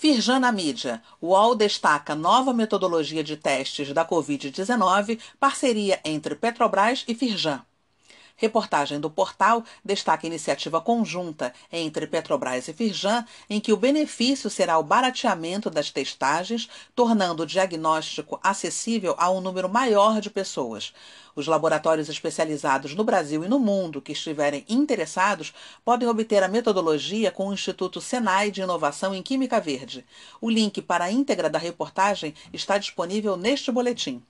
Firjan na mídia. O UOL destaca nova metodologia de testes da Covid-19, parceria entre Petrobras e Firjan. Reportagem do portal destaca iniciativa conjunta entre Petrobras e Firjan, em que o benefício será o barateamento das testagens, tornando o diagnóstico acessível a um número maior de pessoas. Os laboratórios especializados no Brasil e no mundo que estiverem interessados podem obter a metodologia com o Instituto Senai de Inovação em Química Verde. O link para a íntegra da reportagem está disponível neste boletim.